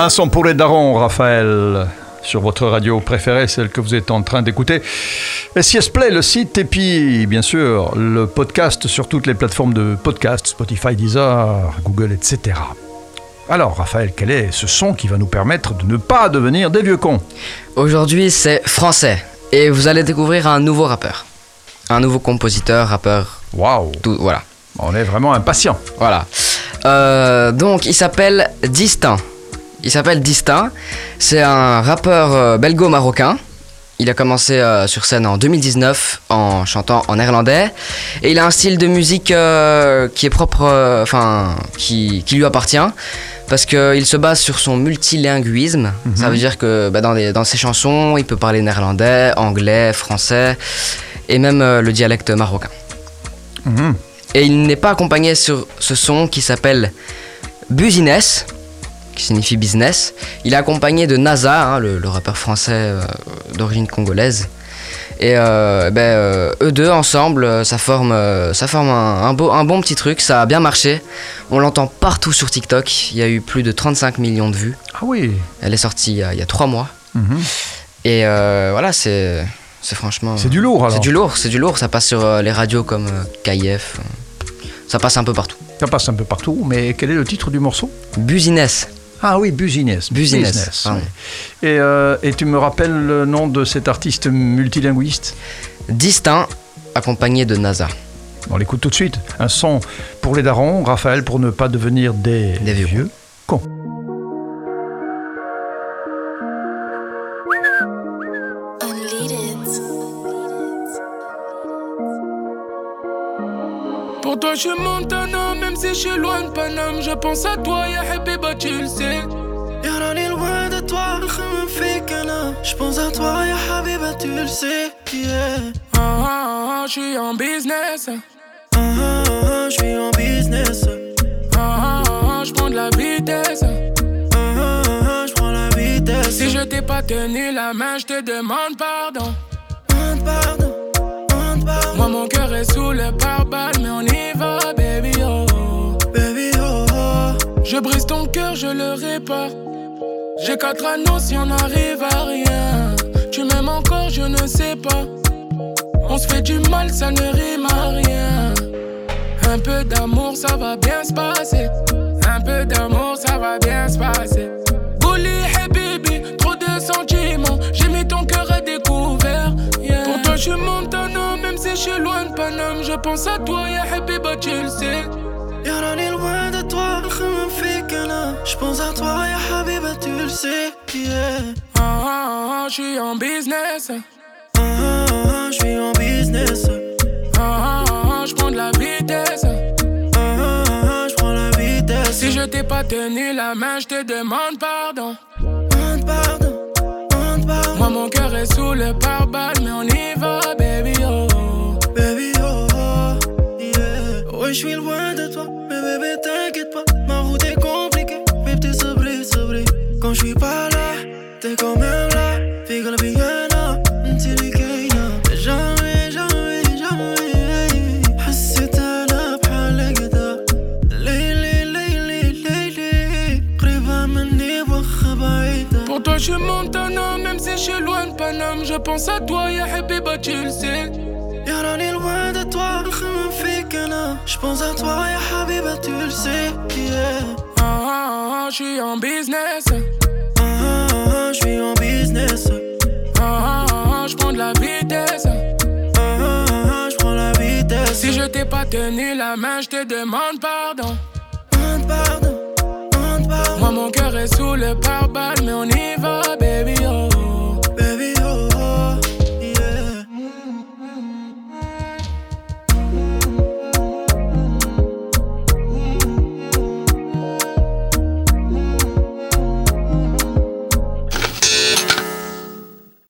Un son pour les darons, Raphaël, sur votre radio préférée, celle que vous êtes en train d'écouter. SIS Play, le site, et puis, bien sûr, le podcast sur toutes les plateformes de podcast, Spotify, Deezer, Google, etc. Alors, Raphaël, quel est ce son qui va nous permettre de ne pas devenir des vieux cons? Aujourd'hui, c'est français. Et vous allez découvrir un nouveau rappeur. Un nouveau compositeur, rappeur. Waouh Tout, voilà. On est vraiment impatient. Voilà. Euh, donc, il s'appelle Distinct. Il s'appelle Distinct. C'est un rappeur euh, belgo-marocain. Il a commencé euh, sur scène en 2019 en chantant en néerlandais. Et il a un style de musique euh, qui est propre, euh, enfin, qui, qui lui appartient. Parce qu'il se base sur son multilinguisme. Ça veut dire que bah, dans, les- dans ses chansons, il peut parler néerlandais, anglais, français et même le dialecte marocain. Mhm. Et il n'est pas accompagné sur ce son qui s'appelle Business, qui signifie business. Il est accompagné de NASA, hein, le, le rappeur français euh, d'origine congolaise. Et euh, ben, euh, eux deux ensemble, ça forme, ça forme un, un beau, un bon petit truc. Ça a bien marché. On l'entend partout sur TikTok. Il y a eu plus de 35 millions de vues. Ah oui Elle est sortie il y a, il y a trois mois. Mhm. Et voilà, c'est, franchement. C'est du lourd alors C'est du lourd, c'est du lourd. Ça passe sur les radios comme KIF. Ça passe un peu partout. Ça passe un peu partout, mais quel est le titre du morceau? Business. Ah oui, Business. Business, oui. Et, euh, et tu me rappelles le nom de cet artiste multilinguiste? Distinct, accompagné de NASA. On l'écoute tout de suite. Un son pour les darons, Raphaël, pour ne pas devenir des, Des vieux cons. Pour toi, je suis Montana, même si je suis loin de Paname. Je pense à toi, ya Habiba, tu le sais. Le sais yeah. Ah, ah, ah, je suis en business. Ah, je suis en business Ah, je prends de la vitesse. ah, la vitesse Si je t'ai pas tenu la main, je te demande pardon. Demande pardon, demande pardon Moi, mon cœur est sous le pare-balles, mais on y va, baby, oh. Baby oh, oh. Je brise ton cœur, je le répare. J'ai quatre anneaux si on n'arrive à rien. On se fait du mal, ça ne rime à rien. Un peu d'amour, ça va bien se passer. Un peu d'amour, ça va bien se passer. Bouli, hey baby, trop de sentiments. J'ai mis ton cœur à découvert. yeah. Pour toi, je suis Montana, même si je suis loin de Paname. Je pense à toi, ya Habiba, tu le sais. يا راني loin de toi نخمم فيك انا جبونس à toi يا حبيبة tu le sais yeah. Ah, ah, ah, je suis en business. je suis en business Ah, ah, ah, je prends de la vitesse. Ah, je prends la vitesse Si je t'ai pas tenu la main, je te demande pardon. Demande pardon, demande pardon Moi, mon cœur est sous le pare-balles, mais on y va, baby, oh. Baby, oh, oh, yeah. Ouais, je suis loin de toi, mais bébé, t'inquiète pas. Je monte un homme, même si je suis loin de Paname. Je pense à toi, ya Habiba, tu le sais. Y'a rien est loin de toi, je me fais qu'un Je pense à toi, ya Habiba, tu le sais. Yeah. Ah, ah, ah, je suis en business. Ah, ah, ah, ah je suis en business. Ah, ah, ah je prends de la vitesse. Ah ah, ah, ah, ah je prends la vitesse. Si je t'ai pas tenu la main, je te demande pardon. Demande pardon. Moi mon cœur est sous le pare-balles mais on y va